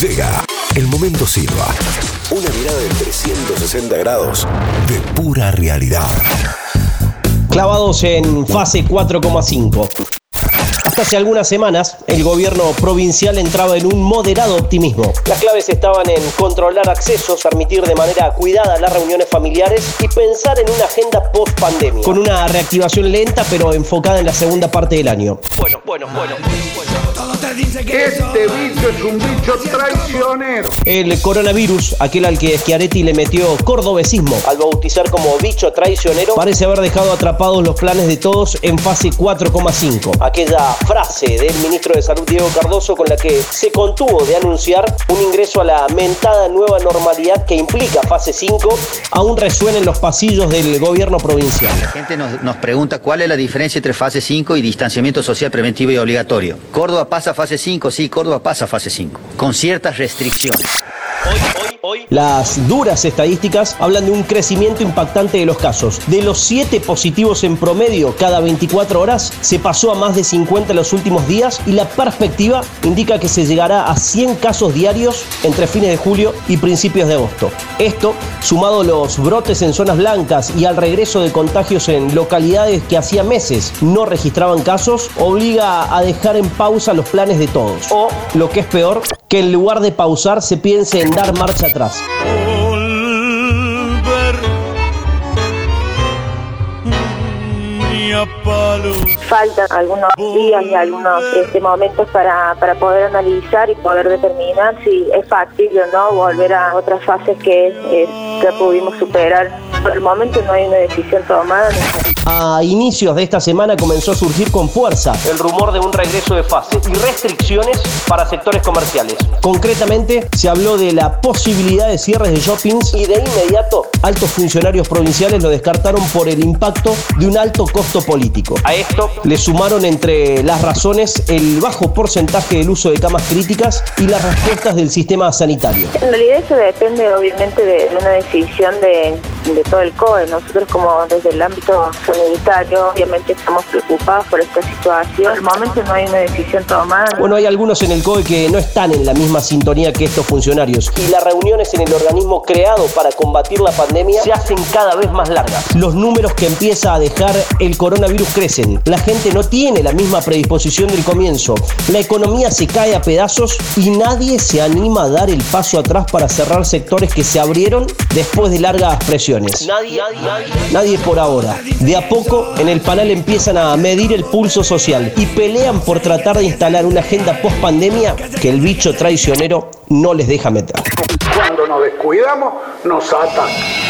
Llega el momento Silva. Una mirada de 360 grados de pura realidad. Clavados en fase 4,5. Hasta hace algunas semanas, el gobierno provincial entraba en un moderado optimismo. Las claves estaban en controlar accesos, permitir de manera cuidada las reuniones familiares y pensar en una agenda post-pandemia. Con una reactivación lenta pero enfocada en la segunda parte del año. Bueno, bueno, bueno. Este bicho es un bicho traicionero. El coronavirus, aquel al que Schiaretti le metió cordobesismo al bautizar como bicho traicionero, parece haber dejado atrapados los planes de todos en fase 4,5. Aquella frase del ministro de Salud Diego Cardoso con la que se contuvo de anunciar un ingreso a la mentada nueva normalidad que implica fase 5 aún resuena en los pasillos del gobierno provincial. La gente nos, nos pregunta cuál es la diferencia entre fase 5 y distanciamiento social preventivo y obligatorio. Córdoba pasa a fase 5, sí, Córdoba pasa a fase 5, con ciertas restricciones. Las duras estadísticas hablan de un crecimiento impactante de los casos. De los 7 positivos en promedio cada 24 horas, se pasó a más de 50 en los últimos días y la perspectiva indica que se llegará a 100 casos diarios entre fines de julio y principios de agosto. Esto, sumado a los brotes en zonas blancas y al regreso de contagios en localidades que hacía meses no registraban casos, obliga a dejar en pausa los planes de todos. O, lo que es peor, que en lugar de pausar se piense en dar marcha atrás. Faltan algunos días y algunos este, momentos para, para poder analizar y poder determinar si es factible o no volver a otras fases que eh, ya pudimos superar. Por el momento no hay una decisión tomada. A inicios de esta semana comenzó a surgir con fuerza el rumor de un regreso de fase y restricciones para sectores comerciales. Concretamente, se habló de la posibilidad de cierres de shoppings y de inmediato altos funcionarios provinciales lo descartaron por el impacto de un alto costo político. A esto le sumaron entre las razones el bajo porcentaje del uso de camas críticas y las respuestas del sistema sanitario. En realidad eso depende obviamente de una decisión de, de todo el COE. Nosotros como desde el ámbito sanitario obviamente estamos preocupados por esta situación. Al momento no hay una decisión tomada. Bueno, hay algunos en el COE que no están en la misma sintonía que estos funcionarios y las reuniones en el organismo creado para combatir la pandemia se hacen cada vez más largas. Los números que empieza a dejar el coronavirus crecen. La gente no tiene la misma predisposición del comienzo. La economía se cae a pedazos y nadie se anima a dar el paso atrás para cerrar sectores que se abrieron después de largas presiones. Nadie, nadie, nadie por ahora. De a poco en el panel empiezan a medir el pulso social y pelean por tratar de instalar una agenda post pandemia que el bicho traicionero no les deja meter. Cuando nos descuidamos, nos atan.